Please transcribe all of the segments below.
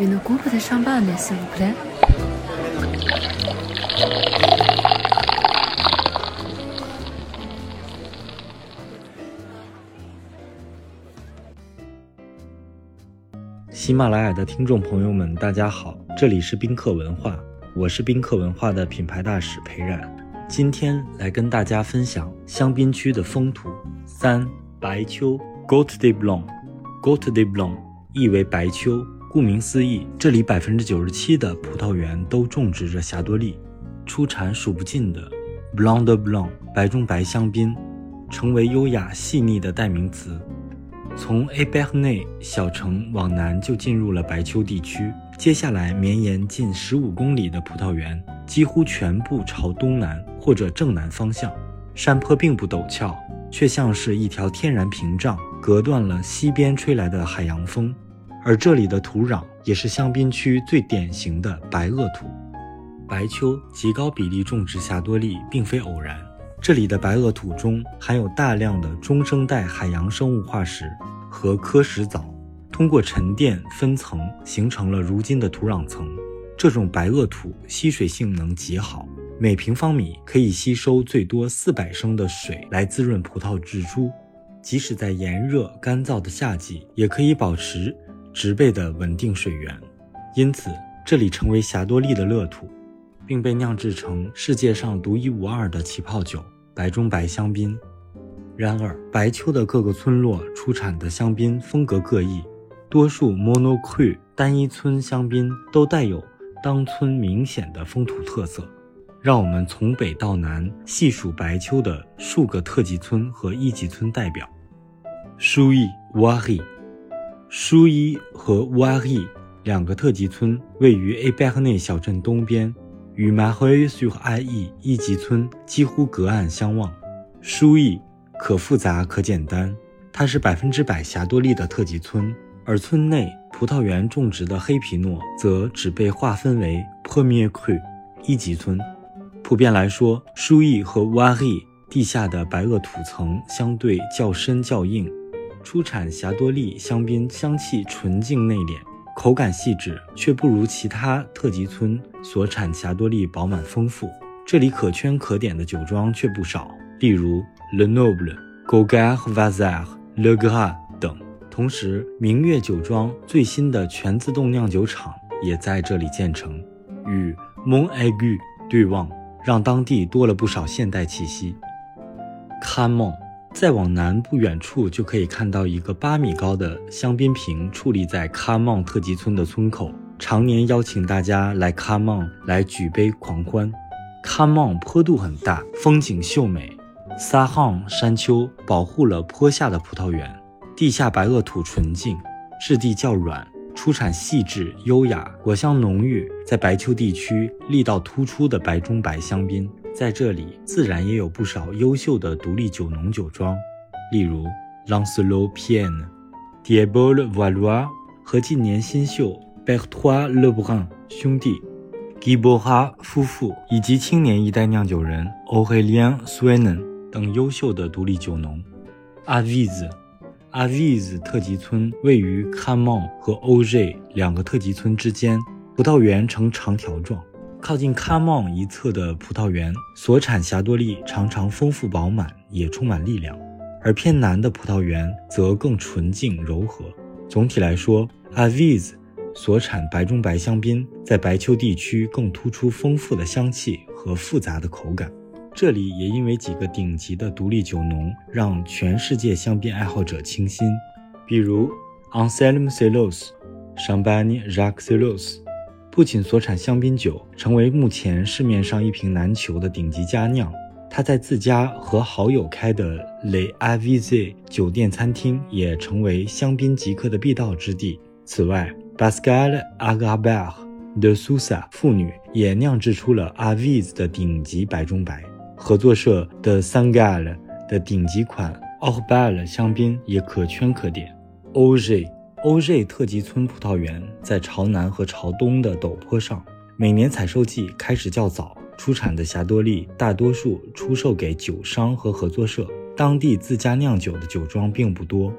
Une coupe de champagne, s'il vous plaît. 喜马拉雅的听众朋友们，大家好，这里是宾客文化，我是宾客文化的品牌大使裴冉，今天来跟大家分享香槟区的风土。三白丘 g o t de Blanc。g o t de Blanc 意为白丘，顾名思义，这里百分之九十七的葡萄园都种植着霞多丽，出产数不尽的 Blanc de Blanc 白中白香槟，成为优雅细腻的代名词。从 a b e r n e 小城往南就进入了白丘地区，接下来绵延近十五公里的葡萄园几乎全部朝东南或者正南方向，山坡并不陡峭，却像是一条天然屏障，隔断了西边吹来的海洋风。而这里的土壤也是香槟区最典型的白垩土。白丘极高比例种植霞多丽，并非偶然。这里的白垩土中含有大量的中生代海洋生物化石和科石藻，通过沉淀分层形成了如今的土壤层。这种白垩土吸水性能极好，每平方米可以吸收最多四百升的水来滋润葡萄植株，即使在炎热干燥的夏季，也可以保持植被的稳定水源。因此，这里成为霞多丽的乐土。并被酿制成世界上独一无二的起泡酒——白中白香槟。然而，白丘的各个村落出产的香槟风格各异，多数 Monocru 单一村香槟都带有当村明显的风土特色。让我们从北到南细数白丘的数个特级村和一级村代表：舒伊、瓦里。舒伊和瓦里两个特级村位于 a b e r n e 小镇东边。与马赫伊苏和埃伊一级村几乎隔岸相望。舒伊可复杂可简单，它是百分之百霞多丽的特级村，而村内葡萄园种植的黑皮诺则只被划分为坡米克一级村。普遍来说，舒伊和瓦利地下的白垩土层相对较深较硬，出产霞多丽香槟香气纯净内敛。口感细致，却不如其他特级村所产霞多丽饱满丰富。这里可圈可点的酒庄却不少，例如 Le Noble、g o g a r Vazar、Le g r a 等。同时，明月酒庄最新的全自动酿酒厂也在这里建成，与 Mon Aigu 对望，让当地多了不少现代气息。c a m o n 再往南不远处，就可以看到一个八米高的香槟瓶矗立在卡曼特级村的村口，常年邀请大家来卡曼来举杯狂欢。卡曼坡度很大，风景秀美，撒汉山丘保护了坡下的葡萄园，地下白垩土纯净，质地较软，出产细致优雅，果香浓郁，在白丘地区力道突出的白中白香槟。在这里，自然也有不少优秀的独立酒农酒庄，例如 Lancelot Pienne、d i e b o l Valois 和近年新秀 Bertrand Lebrun 兄弟、g i b o h a 夫妇，以及青年一代酿酒人 Aurélien s w e n e n 等优秀的独立酒农。Aviz Aviz 特级村位于 c a m o n 和 Auger 两个特级村之间，葡萄园呈长条状。靠近卡曼一侧的葡萄园所产霞多丽常常丰富饱满，也充满力量；而偏南的葡萄园则更纯净柔和。总体来说，Aviz 所产白中白香槟在白丘地区更突出丰富的香气和复杂的口感。这里也因为几个顶级的独立酒农，让全世界香槟爱好者倾心，比如 Anselm Celos、Champagne Jacques Celos。不仅所产香槟酒成为目前市面上一瓶难求的顶级佳酿，他在自家和好友开的 Le Aviz 酒店餐厅也成为香槟极客的必到之地。此外，Bascal Agabert de Sousa 父女也酿制出了 Aviz 的顶级白中白，合作社的 Sangal 的顶级款 Orbal 香槟也可圈可点。o g 欧瑞特级村葡萄园在朝南和朝东的陡坡上，每年采收季开始较早，出产的霞多丽大多数出售给酒商和合作社，当地自家酿酒的酒庄并不多。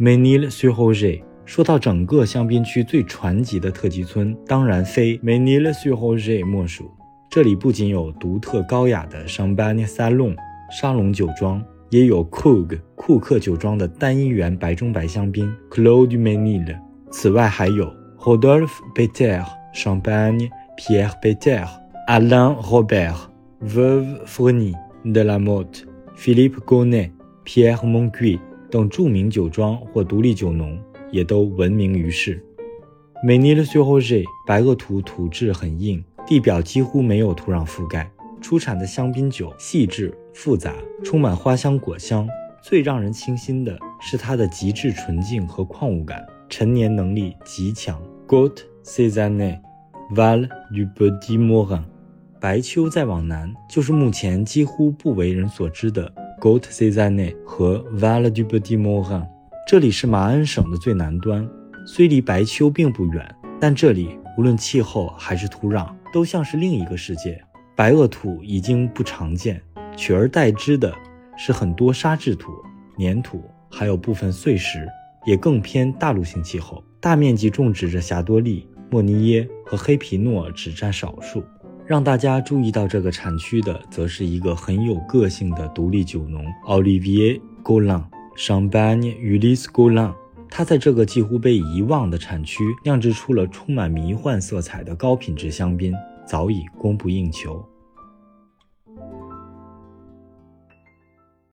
Menil sur Roger 说到整个香槟区最传奇的特级村，当然非 Menil-sur-Orge 莫属。这里不仅有独特高雅的 Champagne Salon 沙龙酒庄，也有 Coug 库克酒庄的单一园白中白香槟 Claude Menil。此外还有 Rodolphe Peter Champagne Pierre Peter Alain Robert Veuve Fourny de la Motte Philippe Gonnet Pierre Monguy 等著名酒庄或独立酒农。也都闻名于世。美尼勒苏霍热白垩土土质很硬，地表几乎没有土壤覆盖，出产的香槟酒细致复杂，充满花香果香。最让人倾心的是它的极致纯净和矿物感，陈年能力极强。Got c e z a n e Val du Petit Morin，白丘再往南就是目前几乎不为人所知的 Got c e z a n e 和 Val du Petit Morin。这里是马恩省的最南端，虽离白丘并不远，但这里无论气候还是土壤，都像是另一个世界。白垩土已经不常见，取而代之的是很多沙质土、粘土，还有部分碎石，也更偏大陆性气候。大面积种植着霞多丽、莫尼耶和黑皮诺只占少数。让大家注意到这个产区的，则是一个很有个性的独立酒农 Olivier Golan。Champagne Ulysse Golan，他在这个几乎被遗忘的产区酿制出了充满迷幻色彩的高品质香槟，早已供不应求。